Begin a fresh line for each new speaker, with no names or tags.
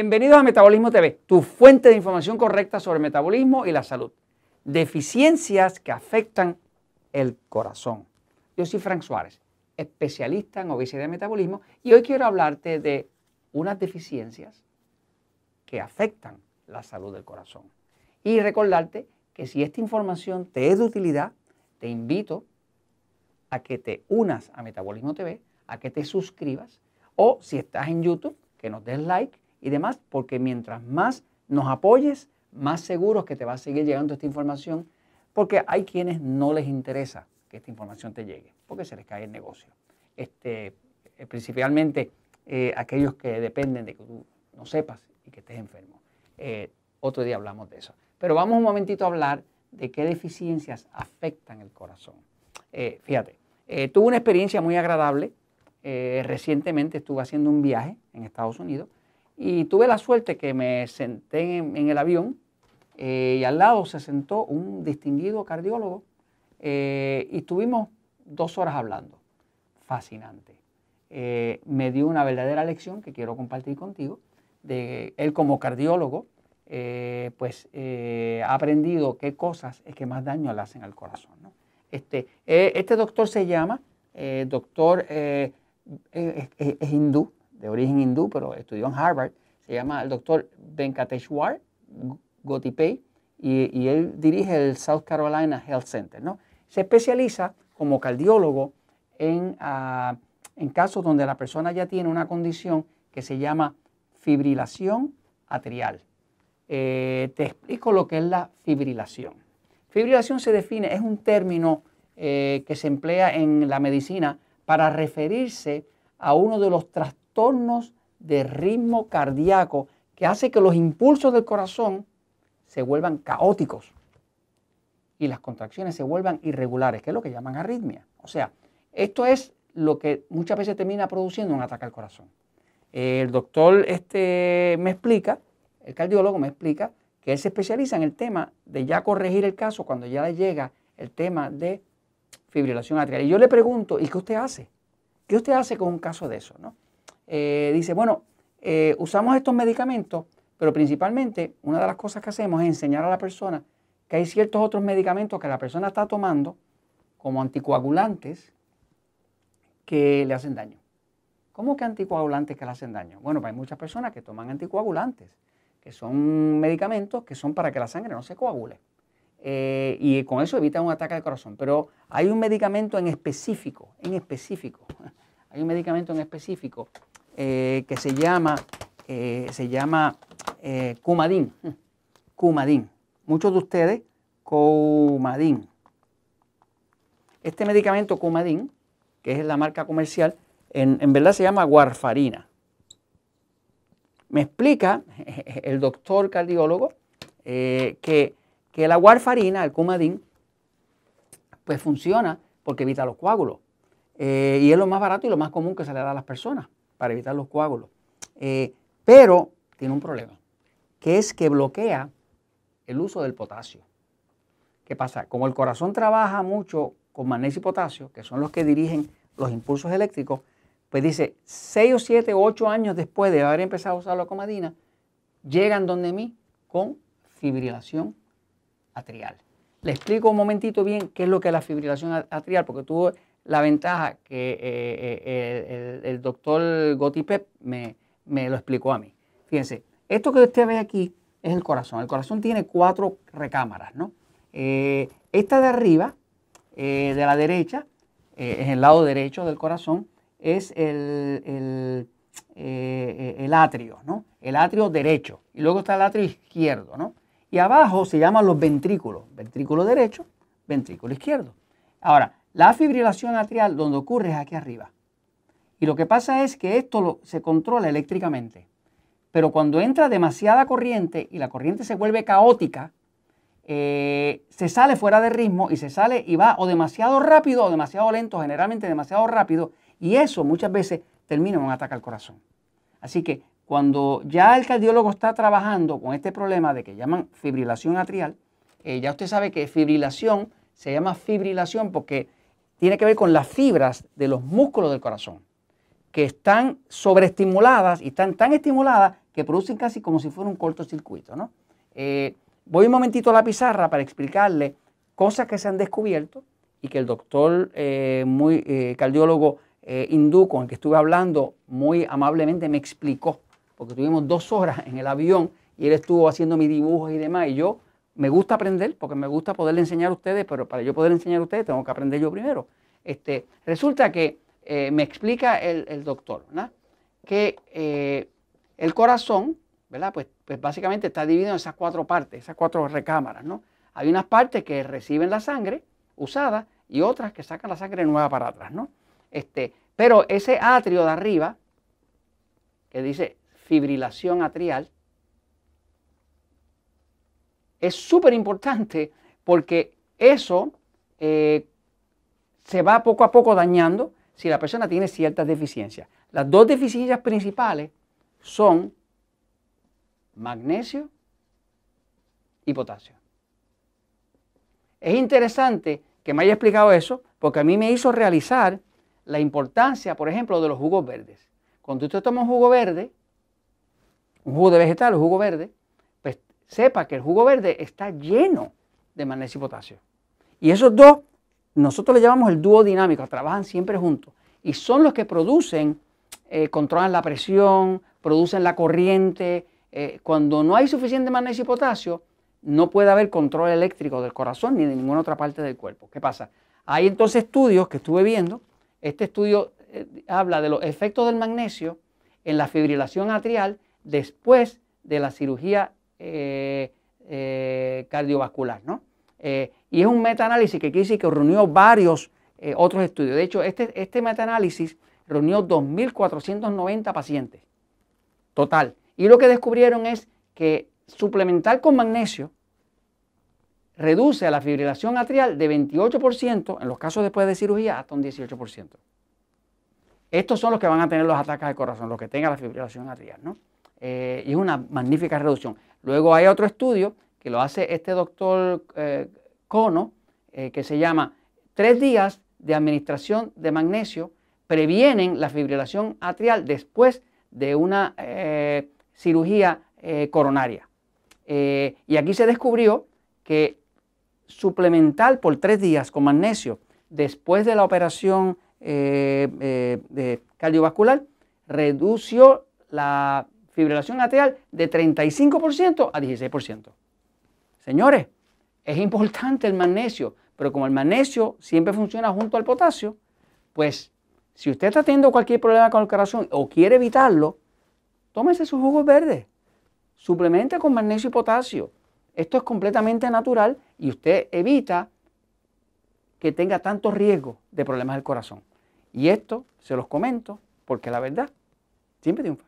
Bienvenidos a Metabolismo TV, tu fuente de información correcta sobre metabolismo y la salud. Deficiencias que afectan el corazón. Yo soy Frank Suárez, especialista en obesidad y metabolismo, y hoy quiero hablarte de unas deficiencias que afectan la salud del corazón. Y recordarte que si esta información te es de utilidad, te invito a que te unas a Metabolismo TV, a que te suscribas, o si estás en YouTube, que nos des like y demás, porque mientras más nos apoyes, más seguros que te va a seguir llegando esta información, porque hay quienes no les interesa que esta información te llegue, porque se les cae el negocio. Este, eh, principalmente eh, aquellos que dependen de que tú no sepas y que estés enfermo. Eh, otro día hablamos de eso. Pero vamos un momentito a hablar de qué deficiencias afectan el corazón. fíjate, tuve una experiencia muy agradable. recientemente estuve haciendo un viaje en Estados Unidos y tuve la suerte que me senté en, el avión eh, y al lado se sentó un distinguido cardiólogo eh, y estuvimos dos horas hablando. Fascinante. Eh, me dio una verdadera lección que quiero compartir contigo. De él como cardiólogo, pues ha aprendido qué cosas es que más daño le hacen al corazón. Este, este doctor se llama, doctor es hindú, de origen hindú, pero estudió en Harvard, se llama el doctor Venkateshwar Gotipay y, y, él dirige el South Carolina Health Center. ¿no? Se especializa como cardiólogo en, ah, en casos donde la persona ya tiene una condición que se llama fibrilación atrial. Eh, te explico lo que es la fibrilación. Fibrilación se define, es un término eh, que se emplea en la medicina para referirse a uno de los trastornos de ritmo cardíaco que hace que los impulsos del corazón se vuelvan caóticos y las contracciones se vuelvan irregulares, que es lo que llaman arritmia. O sea, esto es lo que muchas veces termina produciendo un ataque al corazón. El doctor este, me explica, el cardiólogo me explica, que él se especializa en el tema de ya corregir el caso cuando ya le llega el tema de fibrilación atrial. Y yo le pregunto, ¿y qué usted hace? ¿Qué usted hace con un caso de eso? ¿no? Eh, dice, bueno, eh, usamos estos medicamentos, pero principalmente una de las cosas que hacemos es enseñar a la persona que hay ciertos otros medicamentos que la persona está tomando como anticoagulantes que le hacen daño. ¿Cómo que anticoagulantes que le hacen daño? Bueno, pues hay muchas personas que toman anticoagulantes, que son medicamentos que son para que la sangre no se coagule. Eh, y con eso evitan un ataque al corazón. Pero hay un medicamento en específico, en específico, hay un medicamento en específico eh, que se llama, eh, se llama eh. Muchos de ustedes, Cumadín. Este medicamento Cumadín, que es la marca comercial, en, verdad se llama warfarina. Me explica el doctor cardiólogo que, que, la warfarina, el Cumadín, pues funciona porque evita los coágulos. y es lo más barato y lo más común que se le da a las personas para evitar los coágulos. Eh, pero tiene un problema, que es que bloquea el uso del potasio. ¿Qué pasa? Como el corazón trabaja mucho con magnesio y potasio, que son los que dirigen los impulsos eléctricos, pues dice, 6 o 7 o 8 años después de haber empezado a usar la comadina, llegan donde mí con fibrilación atrial. Le explico un momentito bien qué es lo que es la fibrilación atrial, porque tú la ventaja que eh, eh, el, doctor Gotipep me, me lo explicó a mí. Fíjense, esto que usted ve aquí es el corazón. El corazón tiene cuatro recámaras, ¿no? Eh, esta de arriba, de la derecha, es el lado derecho del corazón, es el, el, atrio, ¿no? El atrio derecho. Y luego está el atrio izquierdo, ¿no? Y abajo se llaman los ventrículos. Ventrículo derecho, ventrículo izquierdo. Ahora, la fibrilación atrial donde ocurre es aquí arriba. Y lo que pasa es que esto se controla eléctricamente. Pero cuando entra demasiada corriente y la corriente se vuelve caótica, eh, se sale fuera de ritmo y se sale y va o demasiado rápido o demasiado lento, generalmente demasiado rápido, y eso muchas veces termina en un ataque al corazón. Así que cuando ya el cardiólogo está trabajando con este problema de que llaman fibrilación atrial, eh, ya usted sabe que fibrilación se llama fibrilación porque tiene que ver con las fibras de los músculos del corazón, que están sobreestimuladas y están tan estimuladas que producen casi como si fuera un cortocircuito. ¿no? Eh, voy un momentito a la pizarra para explicarle cosas que se han descubierto y que el doctor, eh, muy eh, cardiólogo hindú con el que estuve hablando, muy amablemente me explicó, porque tuvimos dos horas en el avión y él estuvo haciendo mis dibujos y demás, y yo me gusta aprender, porque me gusta poderle enseñar a ustedes, pero para yo poder enseñar a ustedes tengo que aprender yo primero. Este, resulta que me explica el, doctor, que eh, el corazón, ¿verdad? Pues, pues, básicamente está dividido en esas cuatro partes, esas cuatro recámaras, ¿no? Hay unas partes que reciben la sangre usada y otras que sacan la sangre nueva para atrás, ¿no? Este, pero ese atrio de arriba, que dice fibrilación atrial, es súper importante porque eso eh, se va poco a poco dañando si la persona tiene ciertas deficiencias. Las dos deficiencias principales son magnesio y potasio. Es interesante que me haya explicado eso porque a mí me hizo realizar la importancia, por ejemplo, de los jugos verdes. Cuando usted toma un jugo verde, un jugo de vegetal, un jugo verde, sepa que el jugo verde está lleno de magnesio y potasio. Y esos dos, nosotros le llamamos el dúo dinámico, trabajan siempre juntos. Y son los que producen eh, controlan la presión, producen la corriente. Eh, cuando no hay suficiente magnesio y potasio, no puede haber control eléctrico del corazón ni de ninguna otra parte del cuerpo. ¿Qué pasa? Hay entonces estudios que estuve viendo. Este estudio eh, habla de los efectos del magnesio en la fibrilación atrial después de la cirugía cardiovascular. ¿no? y es un metaanálisis que quiere decir que reunió varios otros estudios. De hecho, este, este metaanálisis reunió 2.490 pacientes. Total. Y lo que descubrieron es que suplementar con magnesio reduce la fibrilación atrial de 28%, en los casos después de cirugía, hasta un 18%. Estos son los que van a tener los ataques de corazón, los que tengan la fibrilación atrial, ¿no? Eh, y es una magnífica reducción. Luego hay otro estudio que lo hace este doctor eh, Cono, eh, que se llama Tres días de administración de magnesio previenen la fibrilación atrial después de una eh, cirugía coronaria. Y aquí se descubrió que suplementar por tres días con magnesio después de la operación cardiovascular redució la fibrilación atrial de 35% a 16%. Señores, es importante el magnesio, pero como el magnesio siempre funciona junto al potasio, pues si usted está teniendo cualquier problema con el corazón o quiere evitarlo, tómese su jugo verde. Suplemente con magnesio y potasio. Esto es completamente natural y usted evita que tenga tanto riesgo de problemas del corazón. Y esto se los comento porque la verdad siempre triunfa.